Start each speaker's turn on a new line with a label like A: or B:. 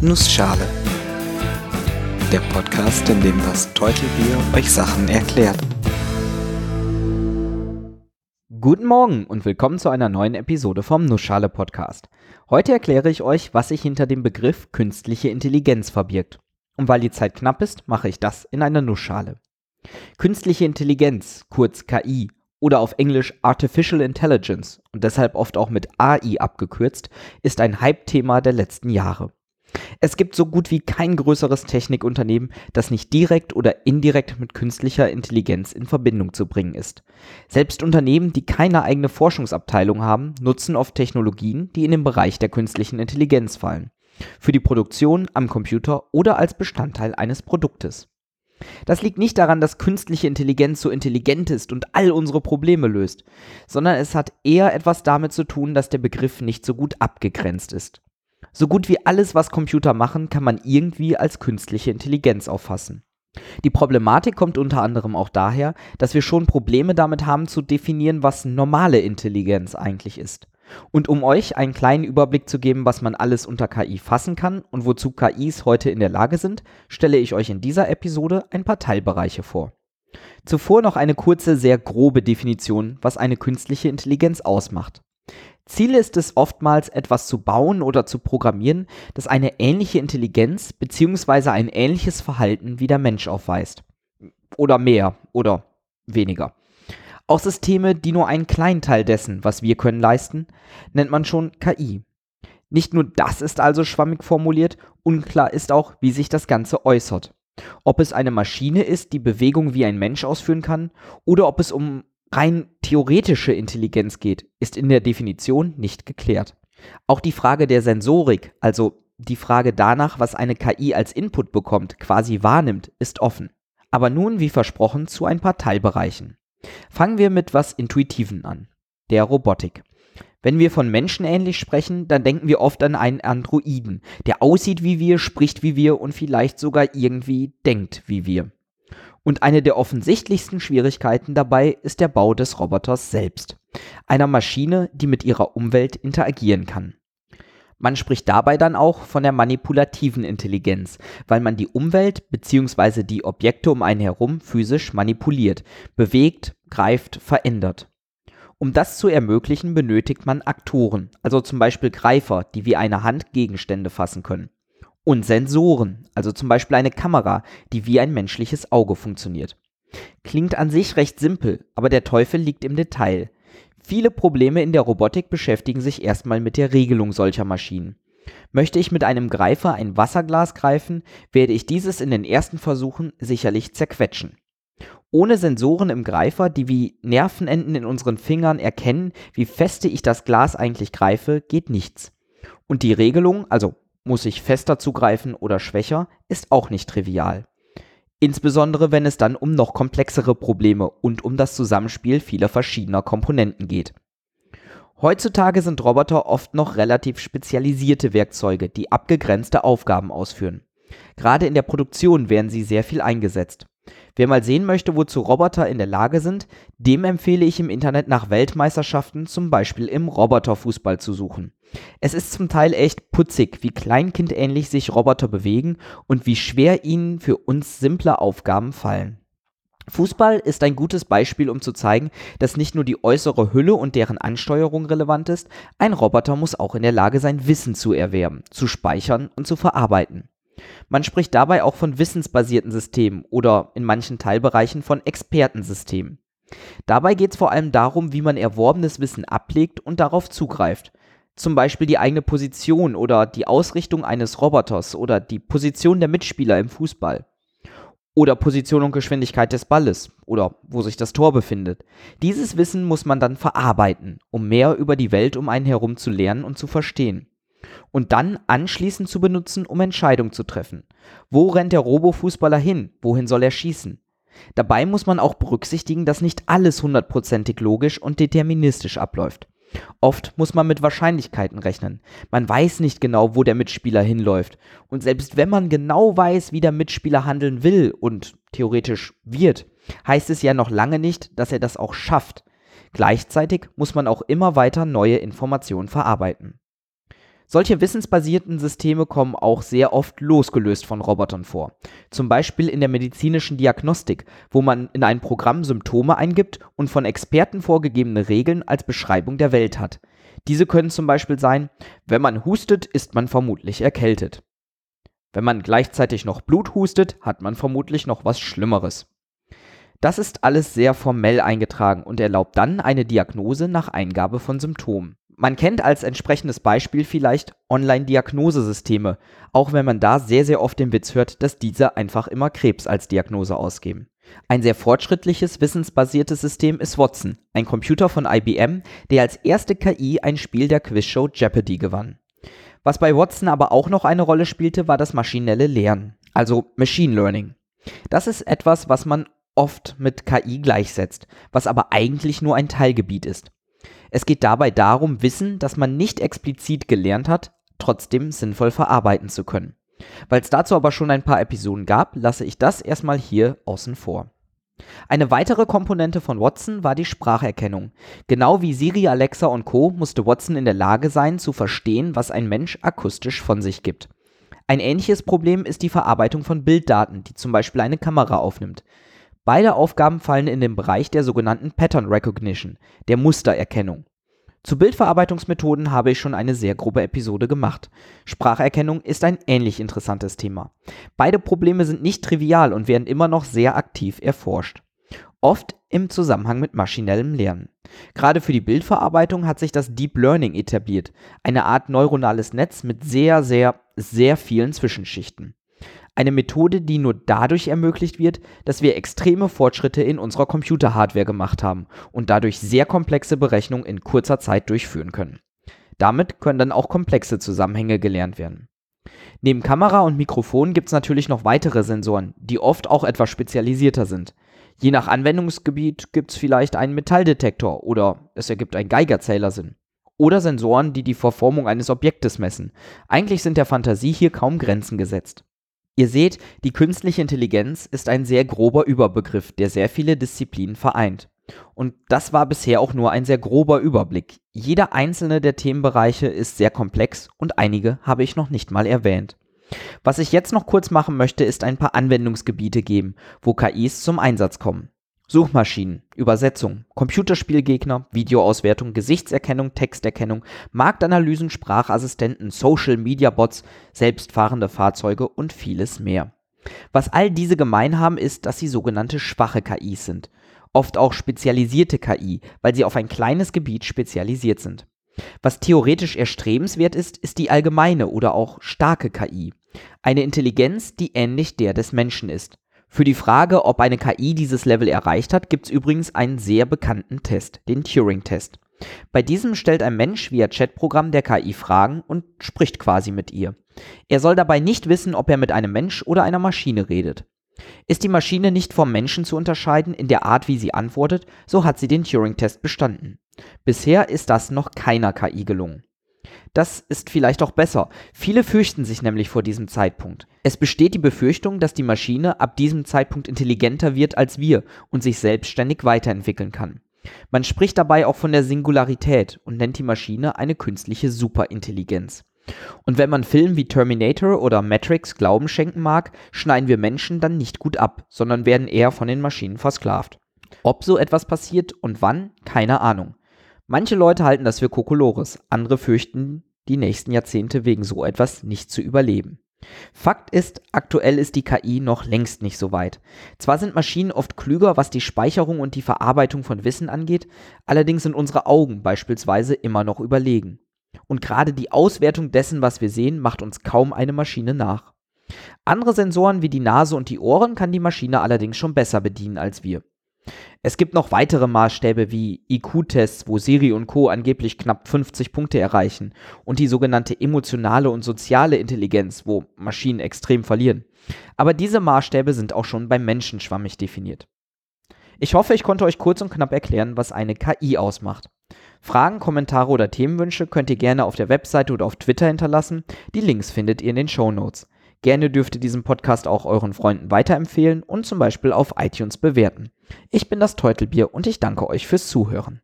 A: Nussschale. Der Podcast, in dem das Teutelbier euch Sachen erklärt.
B: Guten Morgen und willkommen zu einer neuen Episode vom Nussschale Podcast. Heute erkläre ich euch, was sich hinter dem Begriff künstliche Intelligenz verbirgt. Und weil die Zeit knapp ist, mache ich das in einer Nussschale. Künstliche Intelligenz, kurz KI, oder auf Englisch Artificial Intelligence und deshalb oft auch mit AI abgekürzt, ist ein Hype-Thema der letzten Jahre. Es gibt so gut wie kein größeres Technikunternehmen, das nicht direkt oder indirekt mit künstlicher Intelligenz in Verbindung zu bringen ist. Selbst Unternehmen, die keine eigene Forschungsabteilung haben, nutzen oft Technologien, die in den Bereich der künstlichen Intelligenz fallen. Für die Produktion am Computer oder als Bestandteil eines Produktes. Das liegt nicht daran, dass künstliche Intelligenz so intelligent ist und all unsere Probleme löst, sondern es hat eher etwas damit zu tun, dass der Begriff nicht so gut abgegrenzt ist. So gut wie alles, was Computer machen, kann man irgendwie als künstliche Intelligenz auffassen. Die Problematik kommt unter anderem auch daher, dass wir schon Probleme damit haben zu definieren, was normale Intelligenz eigentlich ist. Und um euch einen kleinen Überblick zu geben, was man alles unter KI fassen kann und wozu KIs heute in der Lage sind, stelle ich euch in dieser Episode ein paar Teilbereiche vor. Zuvor noch eine kurze, sehr grobe Definition, was eine künstliche Intelligenz ausmacht. Ziel ist es oftmals, etwas zu bauen oder zu programmieren, das eine ähnliche Intelligenz bzw. ein ähnliches Verhalten wie der Mensch aufweist. Oder mehr oder weniger. Auch Systeme, die nur einen kleinen Teil dessen, was wir können, leisten, nennt man schon KI. Nicht nur das ist also schwammig formuliert, unklar ist auch, wie sich das Ganze äußert. Ob es eine Maschine ist, die Bewegung wie ein Mensch ausführen kann, oder ob es um rein theoretische Intelligenz geht, ist in der Definition nicht geklärt. Auch die Frage der Sensorik, also die Frage danach, was eine KI als Input bekommt, quasi wahrnimmt, ist offen. Aber nun, wie versprochen, zu ein paar Teilbereichen. Fangen wir mit was Intuitiven an, der Robotik. Wenn wir von menschenähnlich sprechen, dann denken wir oft an einen Androiden, der aussieht wie wir, spricht wie wir und vielleicht sogar irgendwie denkt wie wir. Und eine der offensichtlichsten Schwierigkeiten dabei ist der Bau des Roboters selbst, einer Maschine, die mit ihrer Umwelt interagieren kann. Man spricht dabei dann auch von der manipulativen Intelligenz, weil man die Umwelt bzw. die Objekte um einen herum physisch manipuliert, bewegt, greift, verändert. Um das zu ermöglichen, benötigt man Aktoren, also zum Beispiel Greifer, die wie eine Hand Gegenstände fassen können. Und Sensoren, also zum Beispiel eine Kamera, die wie ein menschliches Auge funktioniert. Klingt an sich recht simpel, aber der Teufel liegt im Detail. Viele Probleme in der Robotik beschäftigen sich erstmal mit der Regelung solcher Maschinen. Möchte ich mit einem Greifer ein Wasserglas greifen, werde ich dieses in den ersten Versuchen sicherlich zerquetschen. Ohne Sensoren im Greifer, die wie Nervenenden in unseren Fingern erkennen, wie feste ich das Glas eigentlich greife, geht nichts. Und die Regelung, also muss ich fester zugreifen oder schwächer, ist auch nicht trivial. Insbesondere wenn es dann um noch komplexere Probleme und um das Zusammenspiel vieler verschiedener Komponenten geht. Heutzutage sind Roboter oft noch relativ spezialisierte Werkzeuge, die abgegrenzte Aufgaben ausführen. Gerade in der Produktion werden sie sehr viel eingesetzt. Wer mal sehen möchte, wozu Roboter in der Lage sind, dem empfehle ich im Internet nach Weltmeisterschaften zum Beispiel im Roboterfußball zu suchen. Es ist zum Teil echt putzig, wie kleinkindähnlich sich Roboter bewegen und wie schwer ihnen für uns simple Aufgaben fallen. Fußball ist ein gutes Beispiel, um zu zeigen, dass nicht nur die äußere Hülle und deren Ansteuerung relevant ist, ein Roboter muss auch in der Lage sein, Wissen zu erwerben, zu speichern und zu verarbeiten. Man spricht dabei auch von wissensbasierten Systemen oder in manchen Teilbereichen von Expertensystemen. Dabei geht es vor allem darum, wie man erworbenes Wissen ablegt und darauf zugreift. Zum Beispiel die eigene Position oder die Ausrichtung eines Roboters oder die Position der Mitspieler im Fußball. Oder Position und Geschwindigkeit des Balles oder wo sich das Tor befindet. Dieses Wissen muss man dann verarbeiten, um mehr über die Welt um einen herum zu lernen und zu verstehen und dann anschließend zu benutzen, um Entscheidungen zu treffen. Wo rennt der Robo-Fußballer hin? Wohin soll er schießen? Dabei muss man auch berücksichtigen, dass nicht alles hundertprozentig logisch und deterministisch abläuft. Oft muss man mit Wahrscheinlichkeiten rechnen. Man weiß nicht genau, wo der Mitspieler hinläuft. Und selbst wenn man genau weiß, wie der Mitspieler handeln will und theoretisch wird, heißt es ja noch lange nicht, dass er das auch schafft. Gleichzeitig muss man auch immer weiter neue Informationen verarbeiten. Solche wissensbasierten Systeme kommen auch sehr oft losgelöst von Robotern vor. Zum Beispiel in der medizinischen Diagnostik, wo man in ein Programm Symptome eingibt und von Experten vorgegebene Regeln als Beschreibung der Welt hat. Diese können zum Beispiel sein, wenn man hustet, ist man vermutlich erkältet. Wenn man gleichzeitig noch Blut hustet, hat man vermutlich noch was Schlimmeres. Das ist alles sehr formell eingetragen und erlaubt dann eine Diagnose nach Eingabe von Symptomen. Man kennt als entsprechendes Beispiel vielleicht Online-Diagnosesysteme, auch wenn man da sehr, sehr oft den Witz hört, dass diese einfach immer Krebs als Diagnose ausgeben. Ein sehr fortschrittliches, wissensbasiertes System ist Watson, ein Computer von IBM, der als erste KI ein Spiel der Quizshow Jeopardy gewann. Was bei Watson aber auch noch eine Rolle spielte, war das maschinelle Lernen, also Machine Learning. Das ist etwas, was man oft mit KI gleichsetzt, was aber eigentlich nur ein Teilgebiet ist. Es geht dabei darum, Wissen, das man nicht explizit gelernt hat, trotzdem sinnvoll verarbeiten zu können. Weil es dazu aber schon ein paar Episoden gab, lasse ich das erstmal hier außen vor. Eine weitere Komponente von Watson war die Spracherkennung. Genau wie Siri, Alexa und Co. musste Watson in der Lage sein, zu verstehen, was ein Mensch akustisch von sich gibt. Ein ähnliches Problem ist die Verarbeitung von Bilddaten, die zum Beispiel eine Kamera aufnimmt. Beide Aufgaben fallen in den Bereich der sogenannten Pattern Recognition, der Mustererkennung. Zu Bildverarbeitungsmethoden habe ich schon eine sehr grobe Episode gemacht. Spracherkennung ist ein ähnlich interessantes Thema. Beide Probleme sind nicht trivial und werden immer noch sehr aktiv erforscht. Oft im Zusammenhang mit maschinellem Lernen. Gerade für die Bildverarbeitung hat sich das Deep Learning etabliert, eine Art neuronales Netz mit sehr, sehr, sehr vielen Zwischenschichten. Eine Methode, die nur dadurch ermöglicht wird, dass wir extreme Fortschritte in unserer Computerhardware gemacht haben und dadurch sehr komplexe Berechnungen in kurzer Zeit durchführen können. Damit können dann auch komplexe Zusammenhänge gelernt werden. Neben Kamera und Mikrofon gibt es natürlich noch weitere Sensoren, die oft auch etwas spezialisierter sind. Je nach Anwendungsgebiet gibt es vielleicht einen Metalldetektor oder es ergibt ein Geigerzähler Sinn. Oder Sensoren, die die Verformung eines Objektes messen. Eigentlich sind der Fantasie hier kaum Grenzen gesetzt. Ihr seht, die künstliche Intelligenz ist ein sehr grober Überbegriff, der sehr viele Disziplinen vereint. Und das war bisher auch nur ein sehr grober Überblick. Jeder einzelne der Themenbereiche ist sehr komplex und einige habe ich noch nicht mal erwähnt. Was ich jetzt noch kurz machen möchte, ist ein paar Anwendungsgebiete geben, wo KIs zum Einsatz kommen. Suchmaschinen, Übersetzung, Computerspielgegner, Videoauswertung, Gesichtserkennung, Texterkennung, Marktanalysen, Sprachassistenten, Social Media Bots, selbstfahrende Fahrzeuge und vieles mehr. Was all diese gemein haben, ist, dass sie sogenannte schwache KIs sind. Oft auch spezialisierte KI, weil sie auf ein kleines Gebiet spezialisiert sind. Was theoretisch erstrebenswert ist, ist die allgemeine oder auch starke KI. Eine Intelligenz, die ähnlich der des Menschen ist. Für die Frage, ob eine KI dieses Level erreicht hat, gibt es übrigens einen sehr bekannten Test, den Turing-Test. Bei diesem stellt ein Mensch via Chatprogramm der KI Fragen und spricht quasi mit ihr. Er soll dabei nicht wissen, ob er mit einem Mensch oder einer Maschine redet. Ist die Maschine nicht vom Menschen zu unterscheiden in der Art, wie sie antwortet, so hat sie den Turing-Test bestanden. Bisher ist das noch keiner KI gelungen. Das ist vielleicht auch besser. Viele fürchten sich nämlich vor diesem Zeitpunkt. Es besteht die Befürchtung, dass die Maschine ab diesem Zeitpunkt intelligenter wird als wir und sich selbstständig weiterentwickeln kann. Man spricht dabei auch von der Singularität und nennt die Maschine eine künstliche Superintelligenz. Und wenn man Filmen wie Terminator oder Matrix Glauben schenken mag, schneiden wir Menschen dann nicht gut ab, sondern werden eher von den Maschinen versklavt. Ob so etwas passiert und wann, keine Ahnung. Manche Leute halten das für Kokolores, andere fürchten, die nächsten Jahrzehnte wegen so etwas nicht zu überleben. Fakt ist, aktuell ist die KI noch längst nicht so weit. Zwar sind Maschinen oft klüger, was die Speicherung und die Verarbeitung von Wissen angeht, allerdings sind unsere Augen beispielsweise immer noch überlegen. Und gerade die Auswertung dessen, was wir sehen, macht uns kaum eine Maschine nach. Andere Sensoren wie die Nase und die Ohren kann die Maschine allerdings schon besser bedienen als wir. Es gibt noch weitere Maßstäbe wie IQ-Tests, wo Siri und Co. angeblich knapp 50 Punkte erreichen und die sogenannte emotionale und soziale Intelligenz, wo Maschinen extrem verlieren. Aber diese Maßstäbe sind auch schon beim Menschen schwammig definiert. Ich hoffe, ich konnte euch kurz und knapp erklären, was eine KI ausmacht. Fragen, Kommentare oder Themenwünsche könnt ihr gerne auf der Webseite oder auf Twitter hinterlassen. Die Links findet ihr in den Show Notes. Gerne dürft ihr diesen Podcast auch euren Freunden weiterempfehlen und zum Beispiel auf iTunes bewerten. Ich bin das Teutelbier und ich danke euch fürs Zuhören.